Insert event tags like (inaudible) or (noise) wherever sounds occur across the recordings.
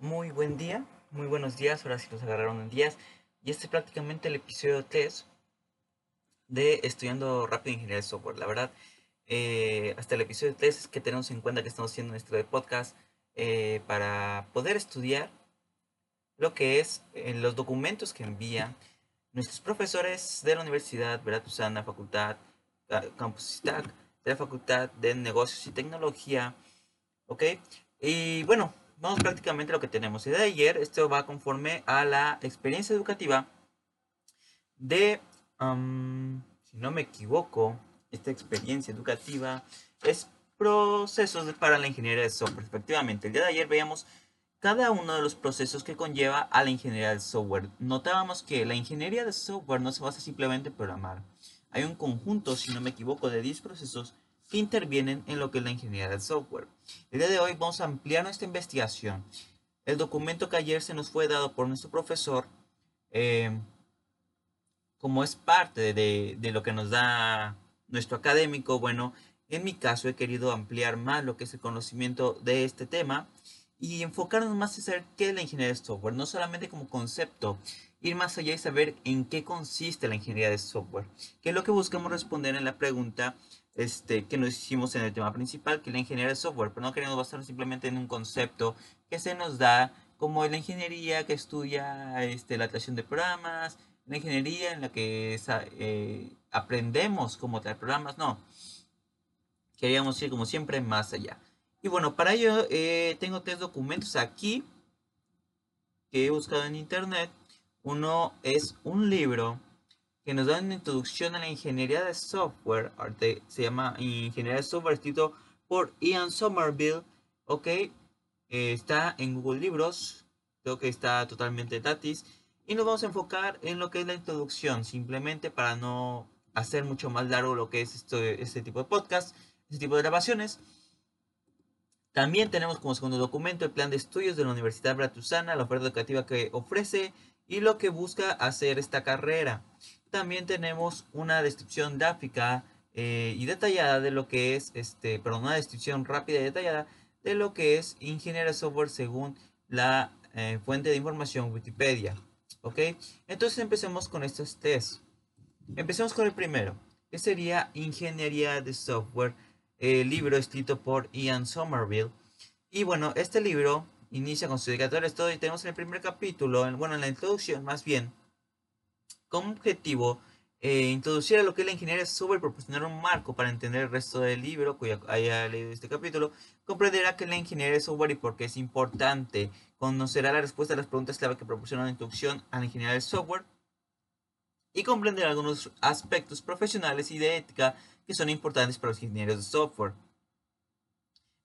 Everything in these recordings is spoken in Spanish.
Muy buen día, muy buenos días, ahora sí nos agarraron en días. Y este es prácticamente el episodio 3 de Estudiando Rápido Ingeniería de Software. La verdad, eh, hasta el episodio 3 es que tenemos en cuenta que estamos haciendo nuestro podcast eh, para poder estudiar lo que es eh, los documentos que envían nuestros profesores de la Universidad Veracruzana, Facultad Campus Stack, de la Facultad de Negocios y Tecnología. ¿Ok? Y bueno, vamos prácticamente a lo que tenemos. El de ayer, esto va conforme a la experiencia educativa de, si no me equivoco, esta experiencia educativa es procesos para la ingeniería de software. Efectivamente, el día de ayer veíamos cada uno de los procesos que conlleva a la ingeniería de software. Notábamos que la ingeniería de software no se basa simplemente en programar. Hay un conjunto, si no me equivoco, de 10 procesos que intervienen en lo que es la ingeniería del software. El día de hoy vamos a ampliar nuestra investigación. El documento que ayer se nos fue dado por nuestro profesor, eh, como es parte de, lo que nos da nuestro académico, bueno, en mi caso he querido ampliar más lo que es el conocimiento de este tema y enfocarnos más en saber qué es la ingeniería de software, no solamente como concepto, ir más allá y saber en qué consiste la ingeniería de software, que es lo que buscamos responder en la pregunta este, que nos hicimos en el tema principal, que es la ingeniería de software, pero no queremos basarnos simplemente en un concepto que se nos da como la ingeniería que estudia este, la creación de programas, la ingeniería en la que eh, aprendemos cómo traer programas, no. Queríamos ir como siempre más allá. Y bueno, para ello eh, tengo tres documentos aquí que he buscado en internet. Uno es un libro que nos da una introducción a la ingeniería de software. se llama Ingeniería de Software, escrito por Ian Somerville. Ok, eh, está en Google Libros. Creo que está totalmente gratis. Y nos vamos a enfocar en lo que es la introducción, simplemente para no hacer mucho más largo lo que es esto, este tipo de podcast, este tipo de grabaciones. También tenemos como segundo documento el plan de estudios de la Universidad Veracruzana, la oferta educativa que ofrece y lo que busca hacer esta carrera. También tenemos una descripción gráfica eh, y detallada de lo que es, este, perdón, una descripción rápida y detallada de lo que es ingeniería de software según la eh, fuente de información Wikipedia. ¿Ok? Entonces empecemos con estos test. Empecemos con el primero, que sería ingeniería de software, el libro escrito por Ian Somerville. Y bueno, este libro inicia con su dedicatoria todo y tenemos en el primer capítulo, bueno, en la introducción más bien, como objetivo eh, introducir a lo que es la ingeniería software, proporcionar un marco para entender el resto del libro, cuya haya leído este capítulo, comprenderá que la ingeniería de software y por qué es importante, conocerá la respuesta a las preguntas clave que proporciona la introducción a la ingeniería de software y comprenderá algunos aspectos profesionales y de ética que son importantes para los ingenieros de software.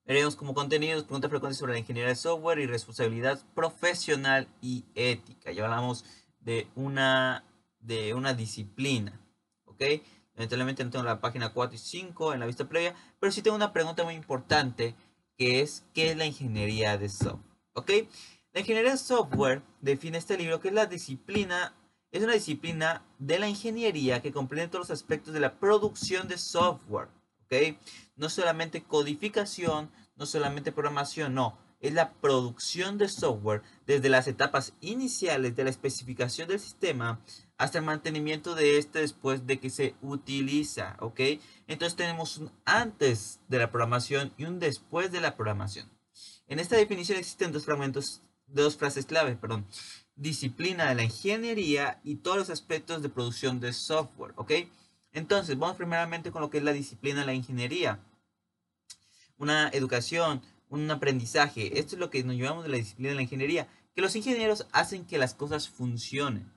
Veremos como contenidos preguntas frecuentes sobre la ingeniería de software y responsabilidad profesional y ética. Ya hablamos de una de una disciplina. ¿Ok? Lamentablemente no tengo la página 4 y 5 en la vista previa, pero sí tengo una pregunta muy importante que es ¿qué es la ingeniería de software? ¿Ok? La ingeniería de software define este libro que es la disciplina, es una disciplina de la ingeniería que comprende todos los aspectos de la producción de software. ¿Ok? No solamente codificación, no solamente programación, no. Es la producción de software desde las etapas iniciales de la especificación del sistema hasta el mantenimiento de este después de que se utiliza, ¿ok? Entonces tenemos un antes de la programación y un después de la programación. En esta definición existen dos fragmentos, dos frases clave, perdón. Disciplina de la ingeniería y todos los aspectos de producción de software, ¿ok? Entonces, vamos primeramente con lo que es la disciplina de la ingeniería. Una educación, un aprendizaje. Esto es lo que nos llevamos de la disciplina de la ingeniería. Que los ingenieros hacen que las cosas funcionen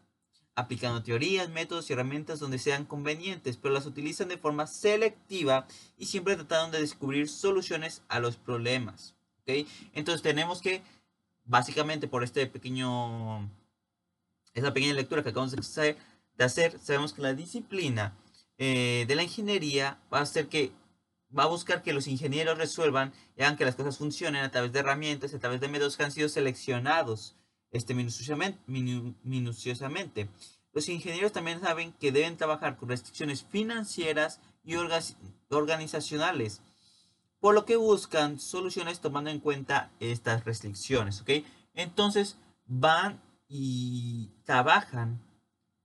aplicando teorías, métodos y herramientas donde sean convenientes, pero las utilizan de forma selectiva y siempre tratando de descubrir soluciones a los problemas. Entonces tenemos que, básicamente por este pequeño, esta pequeña lectura que acabamos de hacer, sabemos que la disciplina eh, de la ingeniería va a ser que va a buscar que los ingenieros resuelvan y hagan que las cosas funcionen a través de herramientas, a través de métodos que han sido seleccionados este, minuciosamente, minuciosamente. Los ingenieros también saben que deben trabajar con restricciones financieras y organizacionales, por lo que buscan soluciones tomando en cuenta estas restricciones. ¿ok? Entonces van y trabajan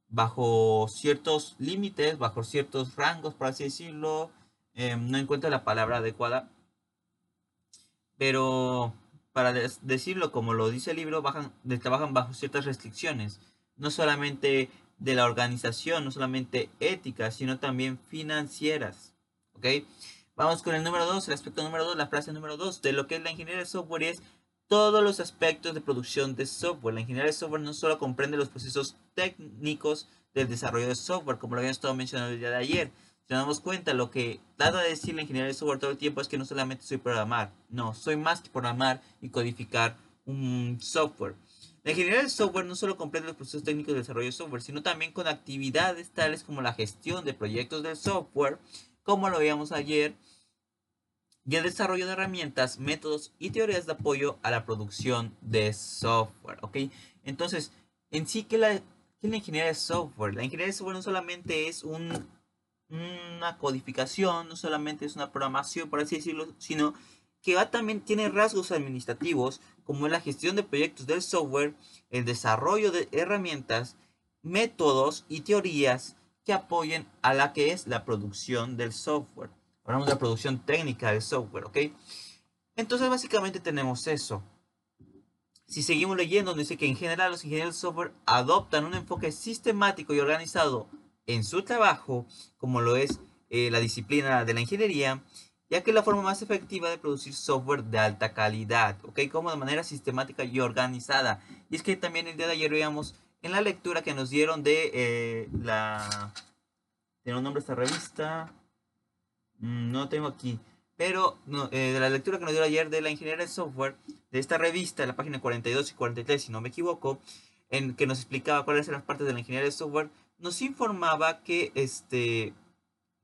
bajo ciertos límites, bajo ciertos rangos, por así decirlo. Em, no encuentro la palabra adecuada. Pero para decirlo como lo dice el libro, bajan, trabajan bajo ciertas restricciones. No solamente de la organización, no solamente éticas, sino también financieras. ¿Ok? Vamos con el número 2, el aspecto número 2, la frase número 2 de lo que es la ingeniería de software es todos los aspectos de producción de software. La ingeniería de software no solo comprende los procesos técnicos del desarrollo de software, como lo habíamos estado mencionando el día de ayer. Si nos damos cuenta, lo que trata de decir la ingeniería de software todo el tiempo es que no solamente soy programar, no, soy más que programar y codificar un software. La ingeniería de software no solo comprende los procesos técnicos del desarrollo de software, sino también con actividades tales como la gestión de proyectos de software, como lo veíamos ayer, y el desarrollo de herramientas, métodos y teorías de apoyo a la producción de software. ¿ok? Entonces, en sí, ¿qué, la, la ingeniería de software? La ingeniería de software no solamente es un, una codificación, no solamente es una programación, por así decirlo, sino que va, también tiene rasgos administrativos como la gestión de proyectos del software, el desarrollo de herramientas, métodos y teorías que apoyen a la que es la producción del software. Hablamos de la producción técnica del software, ¿ok? Entonces básicamente tenemos eso. Si seguimos leyendo, dice que en general los ingenieros de software adoptan un enfoque sistemático y organizado en su trabajo, como lo es eh, la disciplina de la ingeniería, ya que es la forma más efectiva de producir software de alta calidad, ¿ok? Como de manera sistemática y organizada. Y es que también el día de ayer veíamos en la lectura que nos dieron de eh, la... Tiene un nombre esta revista. Mm, no tengo aquí. Pero eh, de la lectura que nos dio ayer de la ingeniería de software, de esta revista, la página 42 y 43, si no me equivoco, en que nos explicaba cuáles eran las partes de la ingeniería de software, nos informaba que este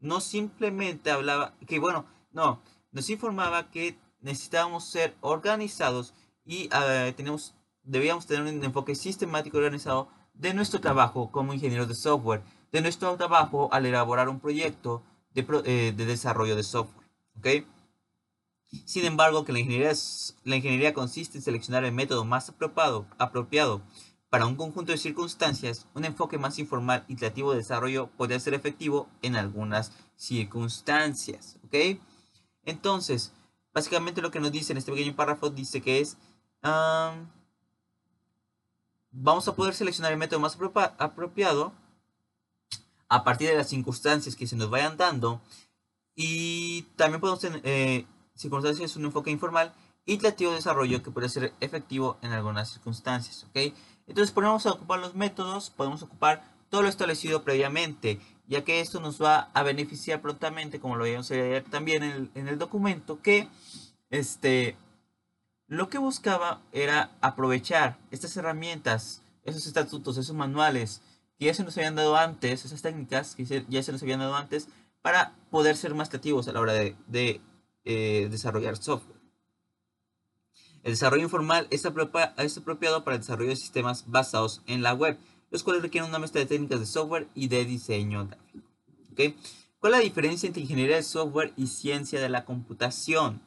no simplemente hablaba, que bueno, no, nos informaba que necesitábamos ser organizados y uh, tenemos, debíamos tener un enfoque sistemático y organizado de nuestro trabajo como ingenieros de software, de nuestro trabajo al elaborar un proyecto, eh, de, desarrollo de software. ¿ok? Sin embargo, que la ingeniería, la ingeniería consiste en seleccionar el método más apropiado, apropiado para un conjunto de circunstancias, un enfoque más informal y creativo de desarrollo podría ser efectivo en algunas circunstancias. ¿ok? Entonces, básicamente lo que nos dice en este pequeño párrafo dice que es... vamos a poder seleccionar el método más apropiado a partir de las circunstancias que se nos vayan dando. Y también podemos tener eh, circunstancias, un enfoque informal y creativo de desarrollo que puede ser efectivo en algunas circunstancias. ¿ok? Entonces podemos ocupar los métodos, podemos ocupar todo lo establecido previamente, ya que esto nos va a beneficiar prontamente, como lo vimos ayer también en el, en el documento, que este, lo que buscaba era aprovechar estas herramientas, esos estatutos, esos manuales, que ya se nos habían dado antes, esas técnicas que ya se nos habían dado antes, para poder ser más creativos a la hora de, eh, desarrollar software. El desarrollo informal es, apropiado para el desarrollo de sistemas basados en la web, los cuales requieren una mezcla de técnicas de software y de diseño gráfico. ¿Cuál es la diferencia entre ingeniería de software y ciencia de la computación?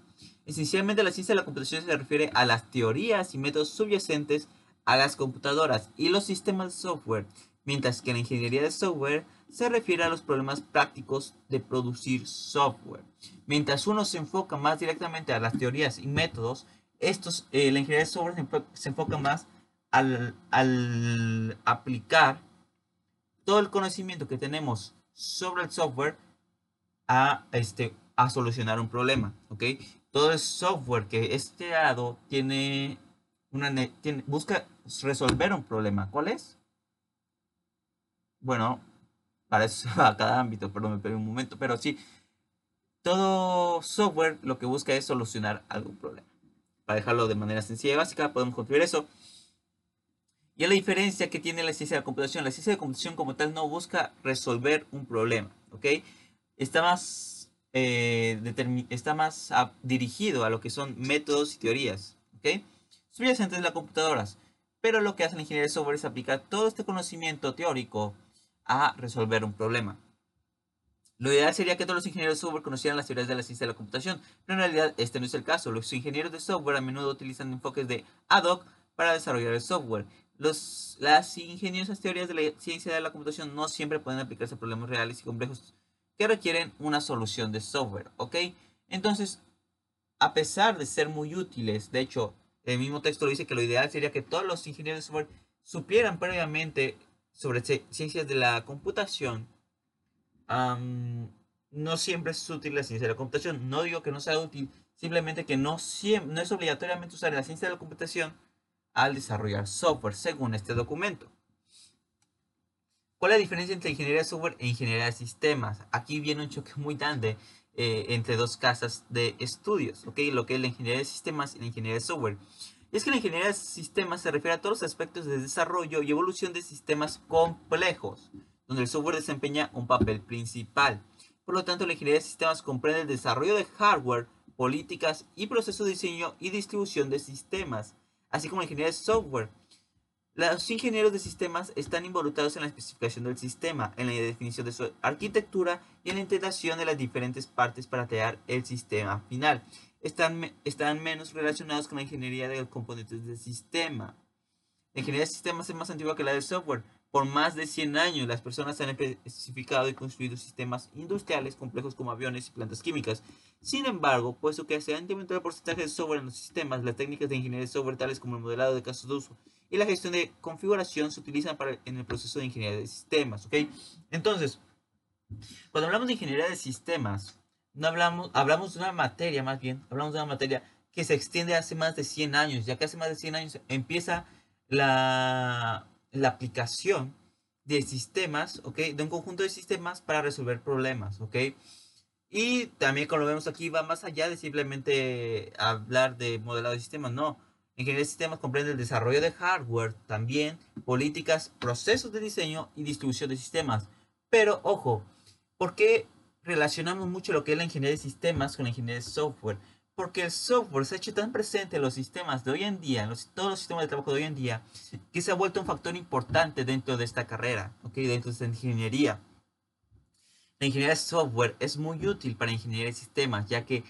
Esencialmente la ciencia de la computación se refiere a las teorías y métodos subyacentes a las computadoras y los sistemas de software mientras que la ingeniería de software se refiere a los problemas prácticos de producir software. Mientras uno se enfoca más directamente a las teorías y métodos, estos, eh, la ingeniería de software se, enfoca más al, aplicar todo el conocimiento que tenemos sobre el software a, este, a solucionar un problema. Todo el software que es creado tiene una, tiene, busca resolver un problema. ¿Cuál es? bueno, para eso (laughs) a cada ámbito, perdón, me perdí un momento, pero sí, todo software lo que busca es solucionar algún problema. Para dejarlo de manera sencilla y básica, podemos construir eso. Y es la diferencia que tiene la ciencia de la computación. La ciencia de la computación como tal no busca resolver un problema, ¿ok? Está más, eh, está más dirigido a lo que son métodos y teorías, ¿ok? Subyacentes de las computadoras. Pero lo que hace la ingeniería de software es aplicar todo este conocimiento teórico a resolver un problema. Lo ideal sería que todos los ingenieros de software conocieran las teorías de la ciencia de la computación, pero en realidad este no es el caso. Los ingenieros de software a menudo utilizan enfoques de ad hoc para desarrollar el software. Los, las ingeniosas teorías de la ciencia de la computación no siempre pueden aplicarse a problemas reales y complejos que requieren una solución de software, ¿ok? Entonces, a pesar de ser muy útiles, de hecho, el mismo texto dice que lo ideal sería que todos los ingenieros de software supieran previamente sobre ciencias de la computación. No siempre es útil la ciencia de la computación. No digo que no sea útil, simplemente que no, no es obligatoriamente usar la ciencia de la computación al desarrollar software, según este documento. ¿Cuál es la diferencia entre ingeniería de software e ingeniería de sistemas? Aquí viene un choque muy grande eh, entre dos casas de estudios, ¿ok? Lo que es la ingeniería de sistemas y la ingeniería de software. Y es que la ingeniería de sistemas se refiere a todos los aspectos de desarrollo y evolución de sistemas complejos, donde el software desempeña un papel principal. Por lo tanto, la ingeniería de sistemas comprende el desarrollo de hardware, políticas y procesos de diseño y distribución de sistemas, así como la ingeniería de software, los ingenieros de sistemas están involucrados en la especificación del sistema, en la definición de su arquitectura y en la integración de las diferentes partes para crear el sistema final. Están, están menos relacionados con la ingeniería de los componentes del sistema. La ingeniería de sistemas es más antigua que la del software. Por más de 100 años, las personas han especificado y construido sistemas industriales complejos como aviones y plantas químicas. Sin embargo, puesto que se ha incrementado el porcentaje de software en los sistemas, las técnicas de ingeniería de software tales como el modelado de casos de uso y la gestión de configuración se utilizan para, en el proceso de ingeniería de sistemas, ¿ok? Entonces, cuando hablamos de ingeniería de sistemas, no hablamos, hablamos de una materia, más bien, hablamos de una materia que se extiende hace más de 100 años, ya que hace más de 100 años empieza la, la aplicación de sistemas, ¿ok? De un conjunto de sistemas para resolver problemas, ¿ok? Y también, como lo vemos aquí, va más allá de simplemente hablar de modelado de sistemas, no Ingeniería de sistemas comprende el desarrollo de hardware, también políticas, procesos de diseño y distribución de sistemas. Pero ojo, ¿por qué relacionamos mucho lo que es la ingeniería de sistemas con la ingeniería de software? Porque el software se ha hecho tan presente en los sistemas de hoy en día, en todos los sistemas de trabajo de hoy en día, que se ha vuelto un factor importante dentro de esta carrera, ¿okay? dentro de esta ingeniería. La ingeniería de software es muy útil para ingeniería de sistemas, ya que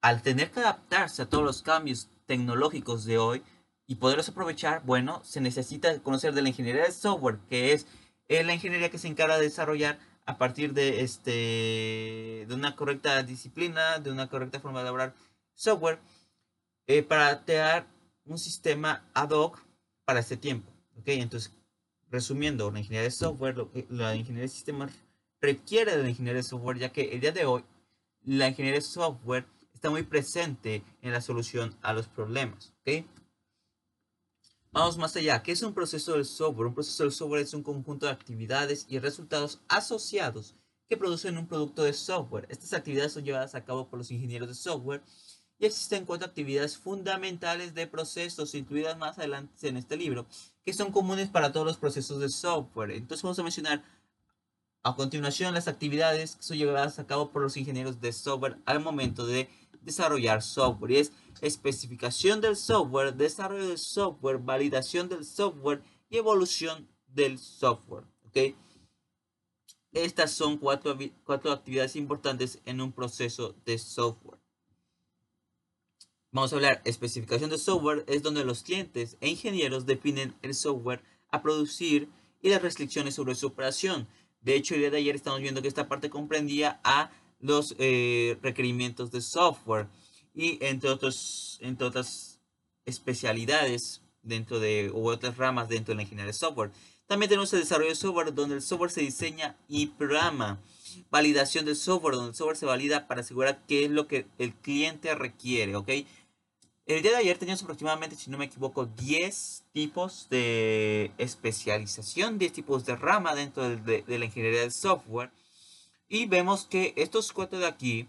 al tener que adaptarse a todos los cambios tecnológicos de hoy y poderlos aprovechar, bueno, se necesita conocer de la ingeniería de software, que es la ingeniería que se encarga de desarrollar a partir de, este, de una correcta disciplina, de una correcta forma de elaborar software, eh, para crear un sistema ad hoc para este tiempo. ¿ok? Entonces, resumiendo, la ingeniería de software, la ingeniería de sistemas requiere de la ingeniería de software, ya que el día de hoy la ingeniería de software está muy presente en la solución a los problemas. ¿ok? Vamos más allá. ¿Qué es un proceso del software? Un proceso del software es un conjunto de actividades y resultados asociados que producen un producto de software. Estas actividades son llevadas a cabo por los ingenieros de software y existen cuatro actividades fundamentales de procesos incluidas más adelante en este libro que son comunes para todos los procesos de software. Entonces vamos a mencionar a continuación las actividades que son llevadas a cabo por los ingenieros de software al momento de desarrollar software. Es especificación del software, desarrollo del software, validación del software y evolución del software. ¿ok? Estas son cuatro, cuatro actividades importantes en un proceso de software. Vamos a hablar especificación de software, es donde los clientes e ingenieros definen el software a producir y las restricciones sobre su operación. De hecho, el día de ayer estamos viendo que esta parte comprendía a los eh, requerimientos de software y entre, otros, entre otras especialidades dentro de u otras ramas dentro de la ingeniería de software. También tenemos el desarrollo de software donde el software se diseña y programa. Validación del software donde el software se valida para asegurar qué es lo que el cliente requiere, ¿ok? El día de ayer teníamos aproximadamente, si no me equivoco, 10 tipos de especialización, 10 tipos de rama dentro de, la ingeniería de software. Y vemos que estos cuatro de aquí,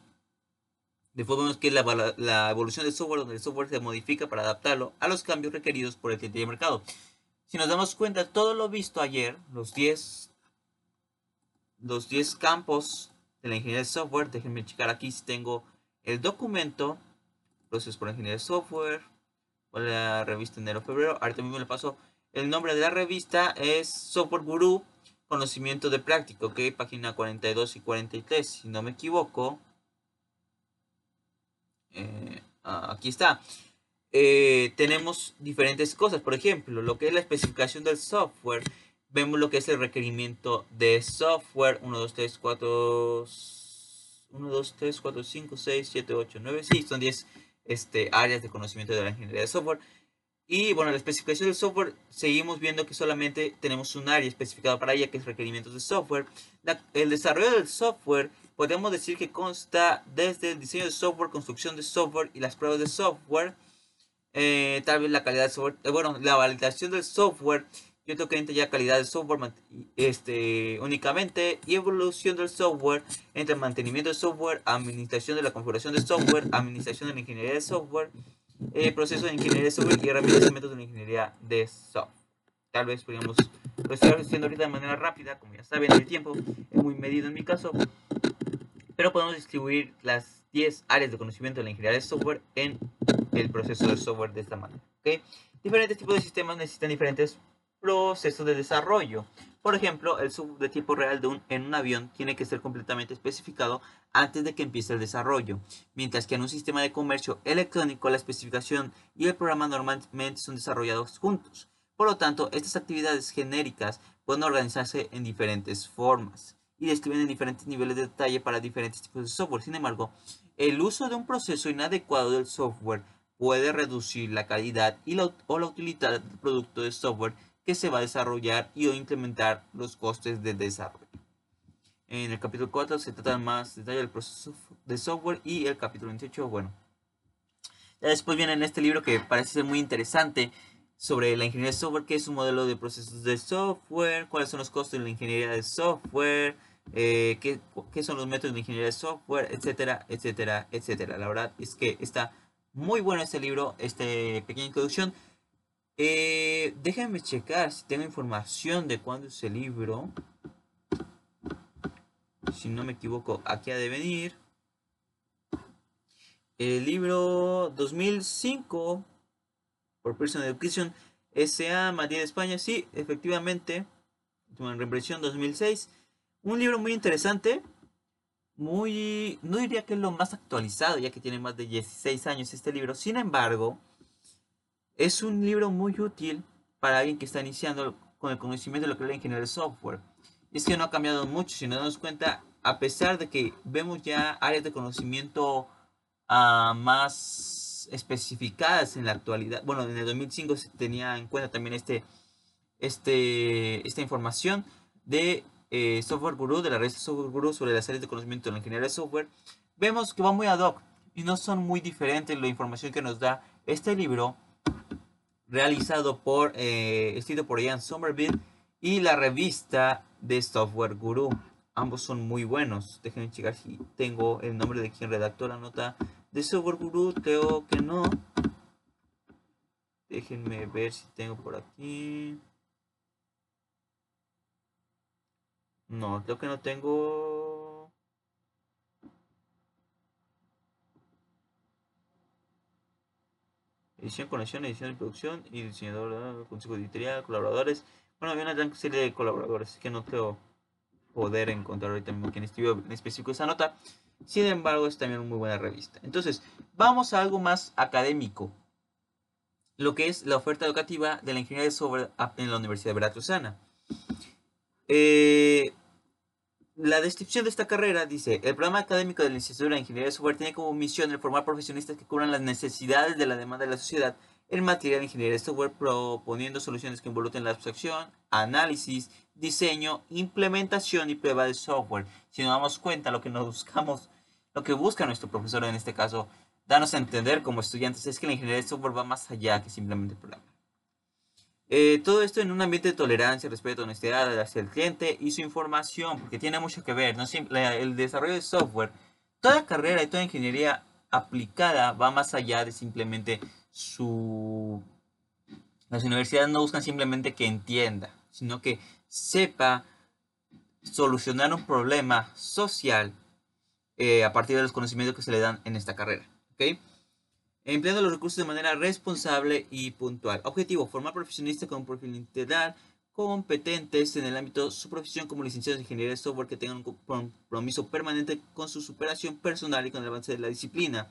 después vemos que la, la evolución del software, donde el software se modifica para adaptarlo a los cambios requeridos por el cliente de mercado. Si nos damos cuenta, todo lo visto ayer, los 10 los 10 campos de la ingeniería de software, déjenme checar aquí si tengo el documento, procesos por ingeniería de software, o la revista enero-febrero, ahorita mismo le paso el nombre de la revista, es Software Guru conocimiento de práctica, ok, página 42 y 43, si no me equivoco. Eh, aquí está. eh, tenemos diferentes cosas. Por ejemplo, lo que es la especificación del software. Vemos lo que es el requerimiento de software. 1, 2, 3, 4... 1, 2, 3, 4, 5, 6, 7, 8, 9. Sí, son 10 este, áreas de conocimiento de la ingeniería de software. Y bueno, la especificación del software, seguimos viendo que solamente tenemos un área especificada para ella, que es requerimientos de software. el desarrollo del software, podemos decir que consta desde el diseño de software, construcción de software y las pruebas de software. Eh, tal vez la calidad del software, eh, bueno, la validación del software, yo tengo que ya calidad del software este, únicamente y evolución del software entre mantenimiento del software, administración de la configuración del software, administración de la ingeniería de software eh, proceso de ingeniería de software y herramientas métodos de la ingeniería de software. Tal vez podríamos, lo estoy haciendo ahorita de manera rápida, como ya saben, el tiempo es muy medido en mi caso, pero podemos distribuir las 10 áreas de conocimiento de la ingeniería de software en el proceso de software de esta manera. ¿okay? Diferentes tipos de sistemas necesitan diferentes procesos de desarrollo. Por ejemplo, el sub de tiempo real de un, en un avión tiene que ser completamente especificado antes de que empiece el desarrollo, mientras que en un sistema de comercio electrónico la especificación y el programa normalmente son desarrollados juntos. Por lo tanto, estas actividades genéricas pueden organizarse en diferentes formas y describen en diferentes niveles de detalle para diferentes tipos de software. Sin embargo, el uso de un proceso inadecuado del software puede reducir la calidad y o la utilidad del producto de software que se va a desarrollar y o implementar los costes de desarrollo. En el capítulo 4 se trata más detalle del proceso de software y el capítulo 28, bueno. Ya después viene en este libro que parece ser muy interesante sobre la ingeniería de software, que es un modelo de procesos de software, cuáles son los costos de la ingeniería de software, eh, qué, qué, son los métodos de ingeniería de software, etcétera, etcétera, etcétera. La verdad es que está muy bueno este libro, esta pequeña introducción. Eh, déjenme checar si tengo información de cuándo es el libro si no me equivoco, aquí ha de venir. El libro 2005 por Pearson Education S.A. Madrid, España. Sí, efectivamente. En reimpresión 2006. Un libro muy interesante. Muy. No diría que es lo más actualizado, ya que tiene más de 16 años este libro. Sin embargo, es un libro muy útil para alguien que está iniciando con el conocimiento de lo que es la ingeniería de software es que no ha cambiado mucho. Si nos damos cuenta, a pesar de que vemos ya áreas de conocimiento uh, más especificadas en la actualidad, bueno, en el 2005 se tenía en cuenta también este, este, esta información de eh, Software Guru, de la red Software Guru sobre las áreas de conocimiento en la ingeniería de software, vemos que va muy ad hoc y no son muy diferentes la información que nos da este libro realizado por, eh, escrito por Ian Somerville y la revista de Software Guru. Ambos son muy buenos. Déjenme checar si tengo el nombre de quien redactó la nota de Software Guru. Creo que no. Déjenme ver si tengo por aquí. No, creo que no tengo. Edición, conexión, edición y producción y diseñador, consejo editorial, colaboradores. Bueno, había una gran serie de colaboradores, que no creo poder encontrar ahorita mismo quien escribió en específico esa nota. Sin embargo, es también una muy buena revista. Entonces, vamos a algo más académico. Lo que es la oferta educativa de la ingeniería software en la Universidad de Veracruzana. Eh, la descripción de esta carrera dice, el programa académico de la licenciatura en Ingeniería de Software tiene como misión el formar profesionistas que cubran las necesidades de la demanda de la sociedad en materia de ingeniería de software proponiendo soluciones que involucren la abstracción, análisis, diseño, implementación y prueba de software. Si nos damos cuenta, lo que nos buscamos, lo que busca nuestro profesor en este caso, darnos a entender como estudiantes es que la ingeniería de software va más allá que simplemente programar. Eh, todo esto en un ambiente de tolerancia, respeto, honestidad hacia el cliente y su información, porque tiene mucho que ver. ¿no? El desarrollo de software, toda carrera y toda ingeniería aplicada va más allá de simplemente su... Las universidades no buscan simplemente que entienda, sino que sepa solucionar un problema social eh, a partir de los conocimientos que se le dan en esta carrera. ¿okay? Empleando los recursos de manera responsable y puntual. Objetivo, formar profesionistas con perfil integral, competentes en el ámbito de su profesión como licenciados en ingeniería de software que tengan un compromiso permanente con su superación personal y con el avance de la disciplina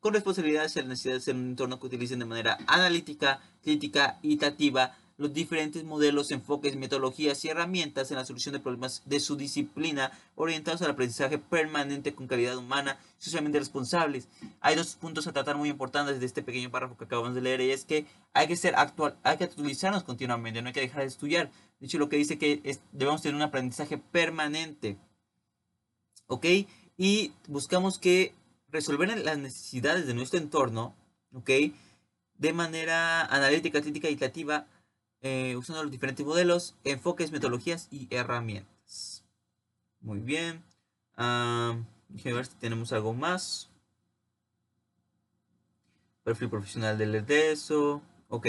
con responsabilidades y la necesidad de ser un entorno que utilicen de manera analítica, crítica, iterativa los diferentes modelos, enfoques, metodologías y herramientas en la solución de problemas de su disciplina orientados al aprendizaje permanente con calidad humana, socialmente responsables. Hay dos puntos a tratar muy importantes de este pequeño párrafo que acabamos de leer y es que hay que ser actual, hay que actualizarnos continuamente, no hay que dejar de estudiar. De hecho, lo que dice que debemos tener un aprendizaje permanente. ¿Ok? Y buscamos que resolver las necesidades de nuestro entorno, ¿ok? De manera analítica, crítica y iterativa eh, usando los diferentes modelos, enfoques, metodologías y herramientas. Muy bien. Uh, ver si tenemos algo más. Perfil profesional del EDESO. Ok.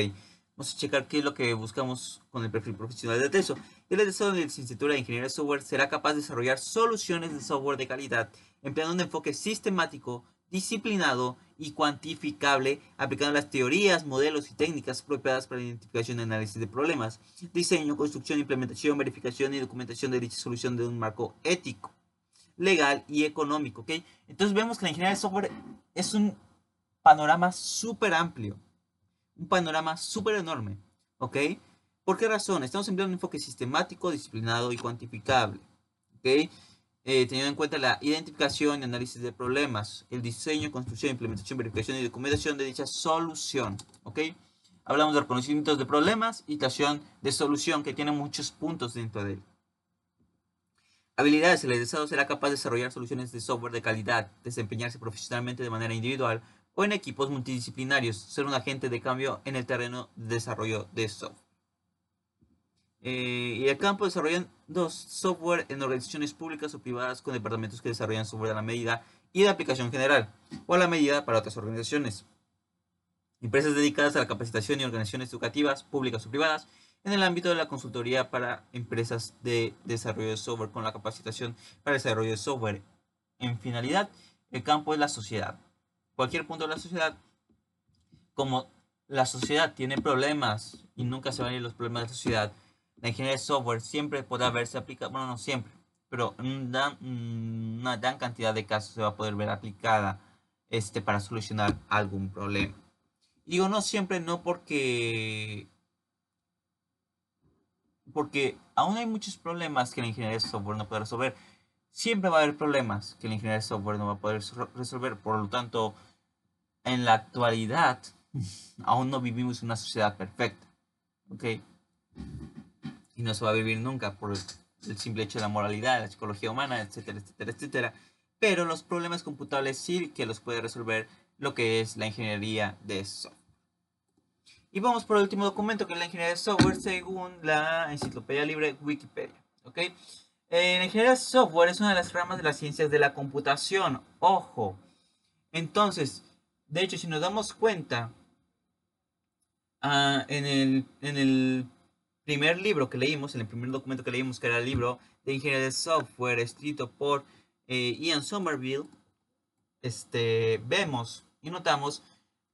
Vamos a checar qué es lo que buscamos con el perfil profesional del EDESO. El EDESO de la Instituto de Ingeniería de Software será capaz de desarrollar soluciones de software de calidad empleando un enfoque sistemático disciplinado y cuantificable, aplicando las teorías, modelos y técnicas apropiadas para la identificación y análisis de problemas, diseño, construcción, implementación, verificación y documentación de dicha solución de un marco ético, legal y económico. ¿okay? Entonces vemos que la ingeniería de software es un panorama súper amplio, un panorama súper enorme. ¿ok? ¿Por qué razón? Estamos empleando un enfoque sistemático, disciplinado y cuantificable. ¿ok? Eh, teniendo en cuenta la identificación y análisis de problemas, el diseño, construcción, implementación, verificación y documentación de dicha solución. ¿Ok? Hablamos de reconocimientos de problemas y creación de solución que tiene muchos puntos dentro de él. Habilidades. El egresado será capaz de desarrollar soluciones de software de calidad, desempeñarse profesionalmente de manera individual o en equipos multidisciplinarios, ser un agente de cambio en el terreno de desarrollo de software. Eh, y el campo desarrollan dos software en organizaciones públicas o privadas con departamentos que desarrollan software a la medida y de aplicación general o a la medida para otras organizaciones. Empresas dedicadas a la capacitación y organizaciones educativas públicas o privadas en el ámbito de la consultoría para empresas de desarrollo de software con la capacitación para desarrollo de software. En finalidad, el campo es la sociedad. Cualquier punto de la sociedad, como la sociedad tiene problemas y nunca se van a ir los problemas de la sociedad, la ingeniería de software siempre podrá verse aplicada, bueno, no siempre, pero una gran cantidad de casos se va a poder ver aplicada este, para solucionar algún problema. Digo no siempre, no porque porque aún hay muchos problemas que la ingeniería de software no puede resolver. Siempre va a haber problemas que la ingeniería de software no va a poder resolver. Por lo tanto, en la actualidad, (laughs) aún no vivimos una sociedad perfecta. ¿Ok? Y no se va a vivir nunca por el simple hecho de la moralidad, la psicología humana, etcétera, etcétera, etcétera. Pero los problemas computables sí que los puede resolver lo que es la ingeniería de software. Y vamos por el último documento que es la ingeniería de software según la enciclopedia libre Wikipedia. ¿ok? Eh, la ingeniería de software es una de las ramas de las ciencias de la computación. Ojo. Entonces, de hecho, si nos damos cuenta, ah, en, el, en el primer libro que leímos, en el primer documento que leímos, que era el libro de ingeniería de software escrito por eh, Ian Somerville, este, vemos y notamos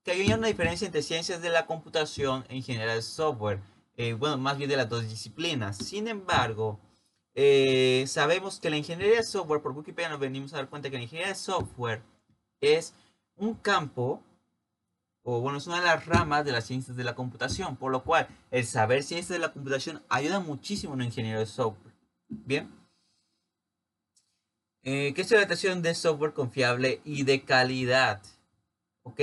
que hay una diferencia entre ciencias de la computación e ingeniería de software. Eh, bueno, más bien de las dos disciplinas. Sin embargo, eh, sabemos que la ingeniería de software, por Wikipedia nos venimos a dar cuenta que la ingeniería de software es un campo o bueno, es una de las ramas de las ciencias de la computación, por lo cual el saber ciencias de la computación ayuda muchísimo en un ingeniero de software. Bien. Eh, ¿Qué es la adaptación de software confiable y de calidad? ¿Ok?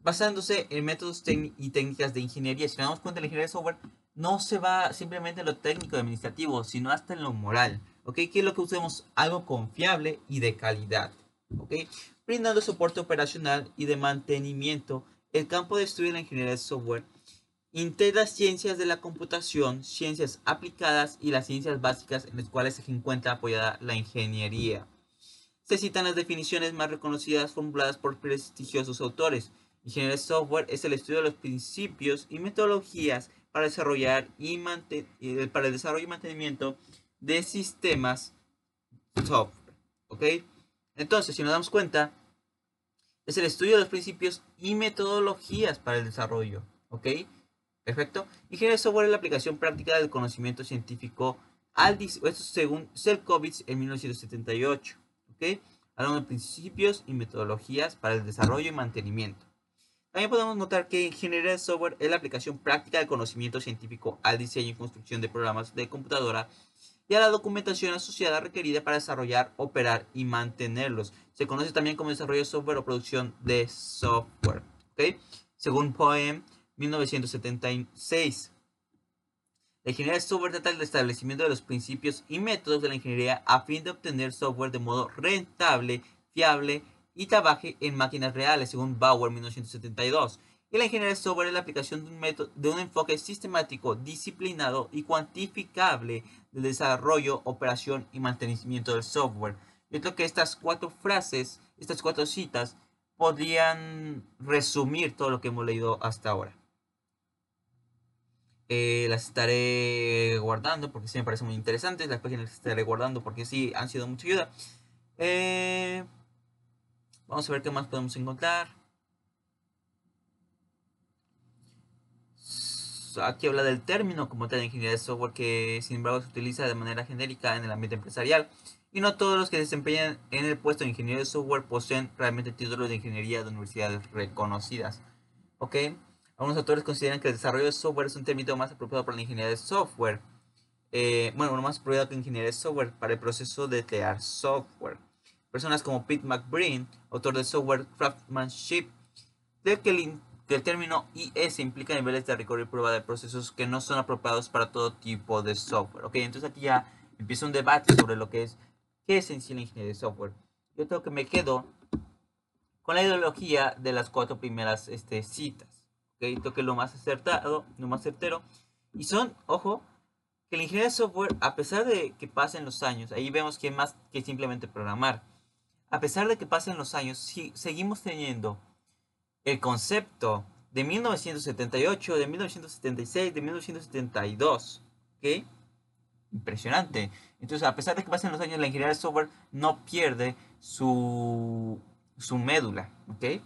Basándose en métodos y técnicas de ingeniería. Si nos damos cuenta, la ingeniería de software no se va simplemente en lo técnico y administrativo, sino hasta en lo moral. ¿Ok? ¿Qué es lo que usemos? Algo confiable y de calidad. ¿Ok? Brindando soporte operacional y de mantenimiento el campo de estudio de la ingeniería de software integra ciencias de la computación, ciencias aplicadas y las ciencias básicas en las cuales se encuentra apoyada la ingeniería. Se citan las definiciones más reconocidas formuladas por prestigiosos autores. Ingeniería de software es el estudio de los principios y metodologías para desarrollar y eh, para el desarrollo y mantenimiento de sistemas software. ¿Ok? Entonces, si nos damos cuenta, es el estudio de los principios y metodologías para el desarrollo. ¿Ok? Perfecto. Ingeniería de software es la aplicación práctica del conocimiento científico al esto según Selkovitz en 1978. ¿Ok? hablando de principios y metodologías para el desarrollo y mantenimiento. También podemos notar que ingeniería de software es la aplicación práctica del conocimiento científico al diseño y construcción de programas de computadora y a la documentación asociada requerida para desarrollar, operar y mantenerlos. Se conoce también como desarrollo de software o producción de software. Según Poem 1976. La ingeniería de software trata del establecimiento de los principios y métodos de la ingeniería a fin de obtener software de modo rentable, fiable y trabaje en máquinas reales, según Bauer 1972. Y la ingeniería es la aplicación de un, método, de un enfoque sistemático, disciplinado y cuantificable del desarrollo, operación y mantenimiento del software. Yo creo que estas cuatro frases, estas cuatro citas, podrían resumir todo lo que hemos leído hasta ahora. Eh, las estaré guardando porque sí me parecen muy interesantes. Las páginas las estaré guardando porque sí han sido mucha ayuda. Eh, vamos a ver qué más podemos encontrar. Aquí habla del término como tal de ingeniería de software que sin embargo se utiliza de manera genérica en el ambiente empresarial. Y no todos los que desempeñan en el puesto de ingeniero de software poseen realmente títulos de ingeniería de universidades reconocidas. ¿Ok? Algunos autores consideran que el desarrollo de software es un término más apropiado para la ingeniería de software. Eh, bueno, uno más apropiado que ingeniería de software para el proceso de crear software. Personas como Pete McBreen, autor de Software Craftsmanship, de que el, que el término IS implica niveles de rigor y prueba de procesos que no son apropiados para todo tipo de software. Ok, entonces aquí ya empieza un debate sobre lo que es, qué es en sí la ingeniería de software. Yo creo que me quedo con la ideología de las cuatro primeras este, citas creo que es lo más acertado, lo más certero. Y son, ojo, que la ingeniería de software, a pesar de que pasen los años, ahí vemos que es más que simplemente programar. A pesar de que pasen los años, si, seguimos teniendo el concepto de 1978, de 1976, de 1972. ¿Ok? Impresionante. Entonces, a pesar de que pasen los años, la ingeniería de software no pierde su, su médula. ¿Ok?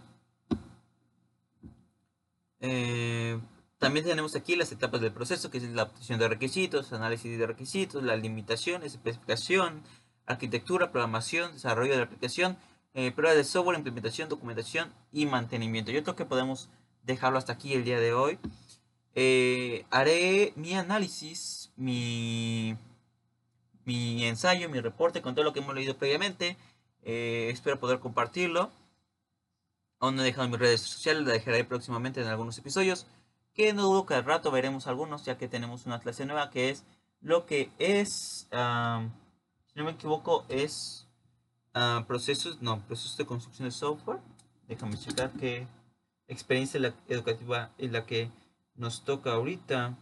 Eh, también tenemos aquí las etapas del proceso, que es la obtención de requisitos, análisis de requisitos, las limitaciones, especificación, arquitectura, programación, desarrollo de la aplicación, eh, de software, implementación, documentación y mantenimiento. Yo creo que podemos dejarlo hasta aquí el día de hoy. Eh, haré mi análisis, mi, mi ensayo, mi reporte con todo lo que hemos leído previamente. espero poder compartirlo. Aún no he dejado mis redes sociales, la dejaré próximamente en algunos episodios. Que no dudo que al rato veremos algunos, ya que tenemos una clase nueva que es lo que es, si no me equivoco, es procesos, no, procesos de construcción de software. Déjame checar qué experiencia educativa es la que nos toca ahorita,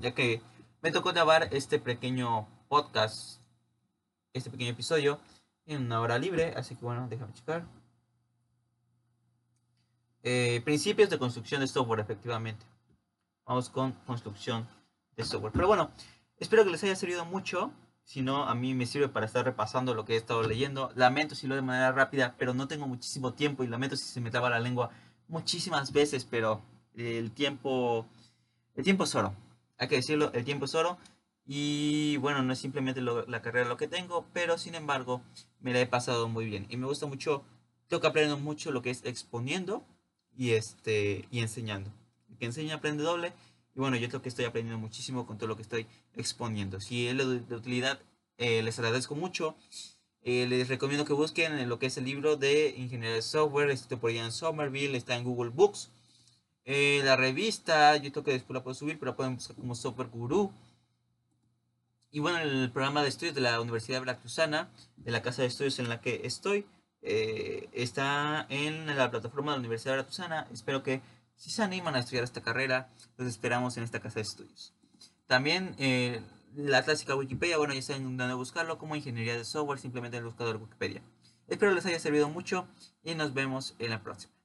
ya que me tocó grabar este pequeño podcast, este pequeño episodio en una hora libre, así que bueno, déjame checar. Eh, principios de construcción de software, efectivamente. Vamos con construcción de software. Pero bueno, espero que les haya servido mucho. Si no, a mí me sirve para estar repasando lo que he estado leyendo. Lamento si lo de manera rápida, pero no tengo muchísimo tiempo y lamento si se me traba la lengua muchísimas veces, pero el tiempo, el tiempo es oro. Hay que decirlo, el tiempo es oro. Y bueno, no es simplemente la carrera lo que tengo, pero sin embargo me la he pasado muy bien. Y me gusta mucho, tengo que aprender mucho lo que es exponiendo y, este, y enseñando. El que enseña aprende doble. Y bueno, yo creo que estoy aprendiendo muchísimo con todo lo que estoy exponiendo. Si es de utilidad, eh, les agradezco mucho. Eh, les recomiendo que busquen lo que es el libro de Ingeniería de Software, escrito por Ian Somerville, está en Google Books. Eh, la revista, yo creo que después la puedo subir, pero la pueden buscar como Software Guru. Y bueno, el programa de estudios de la Universidad Veracruzana, de la casa de estudios en la que estoy, está en la plataforma de la Universidad Veracruzana. Espero que si se animan a estudiar esta carrera, los esperamos en esta casa de estudios. También eh, la clásica Wikipedia, bueno, ya saben dónde buscarlo como ingeniería de software, simplemente en el buscador Wikipedia. Espero les haya servido mucho y nos vemos en la próxima.